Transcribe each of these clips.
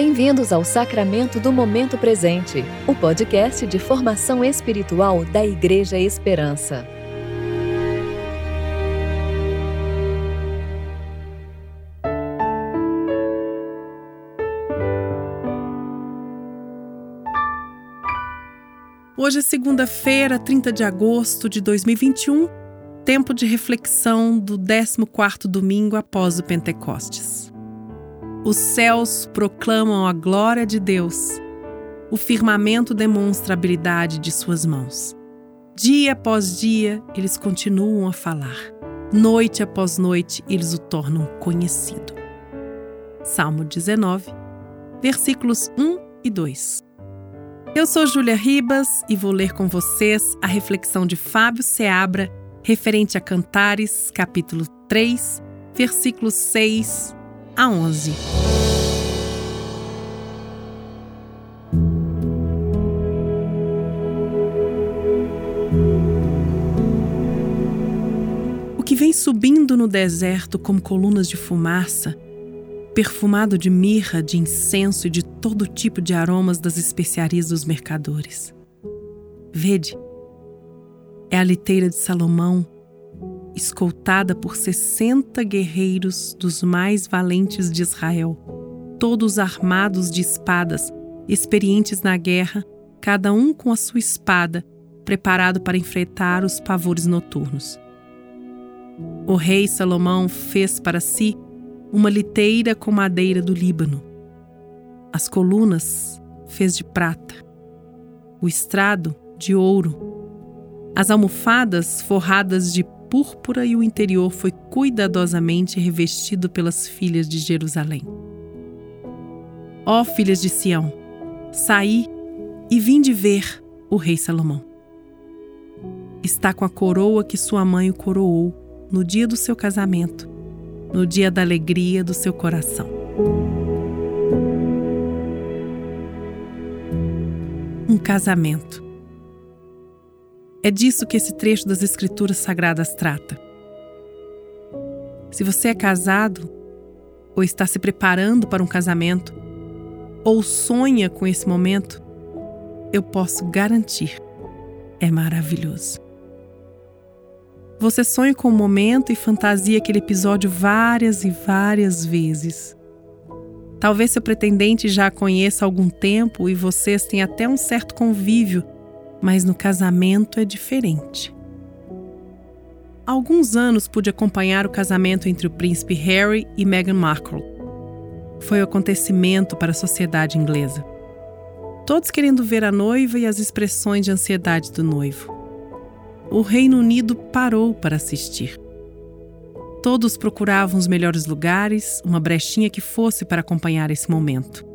Bem-vindos ao Sacramento do Momento Presente, o podcast de formação espiritual da Igreja Esperança. Hoje é segunda-feira, 30 de agosto de 2021, tempo de reflexão do 14º domingo após o Pentecostes. Os céus proclamam a glória de Deus. O firmamento demonstra a habilidade de suas mãos. Dia após dia, eles continuam a falar. Noite após noite, eles o tornam conhecido. Salmo 19, versículos 1 e 2. Eu sou Júlia Ribas e vou ler com vocês a reflexão de Fábio Seabra referente a Cantares, capítulo 3, versículos 6 a 11. O que vem subindo no deserto como colunas de fumaça perfumado de mirra, de incenso e de todo tipo de aromas das especiarias dos mercadores. Vede, é a liteira de Salomão, escoltada por sessenta guerreiros dos mais valentes de Israel, todos armados de espadas, experientes na guerra, cada um com a sua espada, preparado para enfrentar os pavores noturnos. O rei Salomão fez para si uma liteira com madeira do Líbano. As colunas fez de prata, o estrado de ouro, as almofadas forradas de púrpura e o interior foi cuidadosamente revestido pelas filhas de Jerusalém. Ó filhas de Sião, saí e vim de ver o rei Salomão. Está com a coroa que sua mãe o coroou no dia do seu casamento no dia da alegria do seu coração. Um casamento. É disso que esse trecho das Escrituras Sagradas trata. Se você é casado, ou está se preparando para um casamento, ou sonha com esse momento, eu posso garantir, é maravilhoso. Você sonha com o momento e fantasia aquele episódio várias e várias vezes. Talvez seu pretendente já a conheça há algum tempo e vocês têm até um certo convívio, mas no casamento é diferente. Há alguns anos pude acompanhar o casamento entre o príncipe Harry e Meghan Markle. Foi um acontecimento para a sociedade inglesa. Todos querendo ver a noiva e as expressões de ansiedade do noivo o Reino Unido parou para assistir. Todos procuravam os melhores lugares, uma brechinha que fosse para acompanhar esse momento.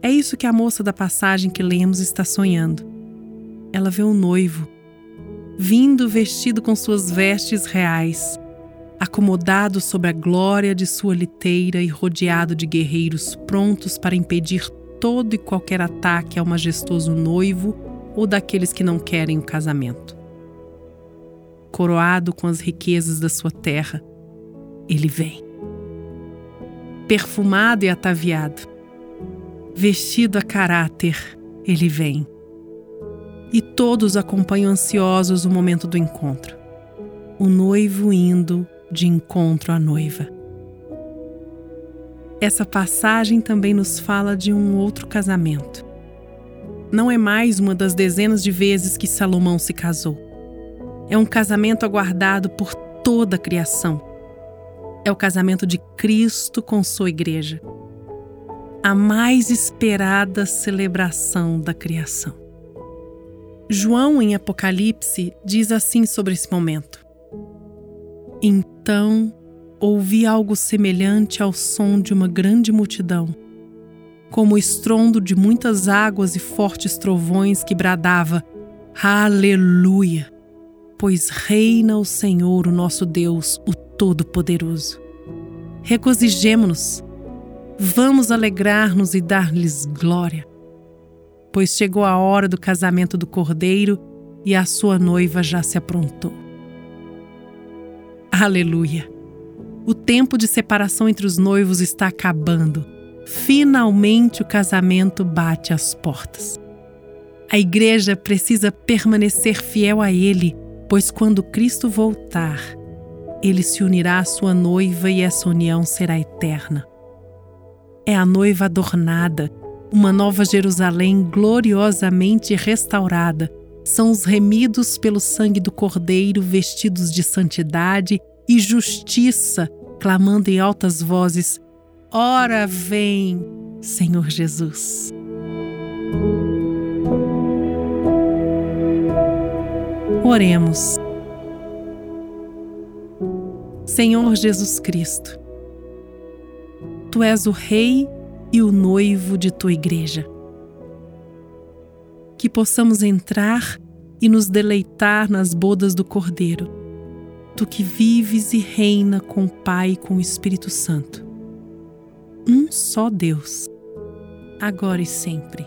É isso que a moça da passagem que lemos está sonhando. Ela vê o um noivo, vindo vestido com suas vestes reais, acomodado sob a glória de sua liteira e rodeado de guerreiros prontos para impedir todo e qualquer ataque ao majestoso noivo ou daqueles que não querem o casamento. Coroado com as riquezas da sua terra, ele vem. Perfumado e ataviado, vestido a caráter, ele vem. E todos acompanham ansiosos o momento do encontro. O noivo indo de encontro à noiva. Essa passagem também nos fala de um outro casamento não é mais uma das dezenas de vezes que Salomão se casou. É um casamento aguardado por toda a criação. É o casamento de Cristo com sua igreja. A mais esperada celebração da criação. João, em Apocalipse, diz assim sobre esse momento: Então ouvi algo semelhante ao som de uma grande multidão como o estrondo de muitas águas e fortes trovões que bradava: Aleluia! Pois reina o Senhor, o nosso Deus, o Todo-Poderoso. Regozijemo-nos, vamos alegrar-nos e dar-lhes glória, pois chegou a hora do casamento do Cordeiro e a sua noiva já se aprontou. Aleluia! O tempo de separação entre os noivos está acabando finalmente o casamento bate às portas. A igreja precisa permanecer fiel a Ele, pois quando Cristo voltar, Ele se unirá à sua noiva e essa união será eterna. É a noiva adornada, uma nova Jerusalém gloriosamente restaurada. São os remidos pelo sangue do Cordeiro, vestidos de santidade e justiça, clamando em altas vozes: Ora vem, Senhor Jesus. Oremos. Senhor Jesus Cristo, Tu és o Rei e o noivo de Tua Igreja. Que possamos entrar e nos deleitar nas bodas do Cordeiro, Tu que vives e reina com o Pai e com o Espírito Santo. Um só Deus, agora e sempre.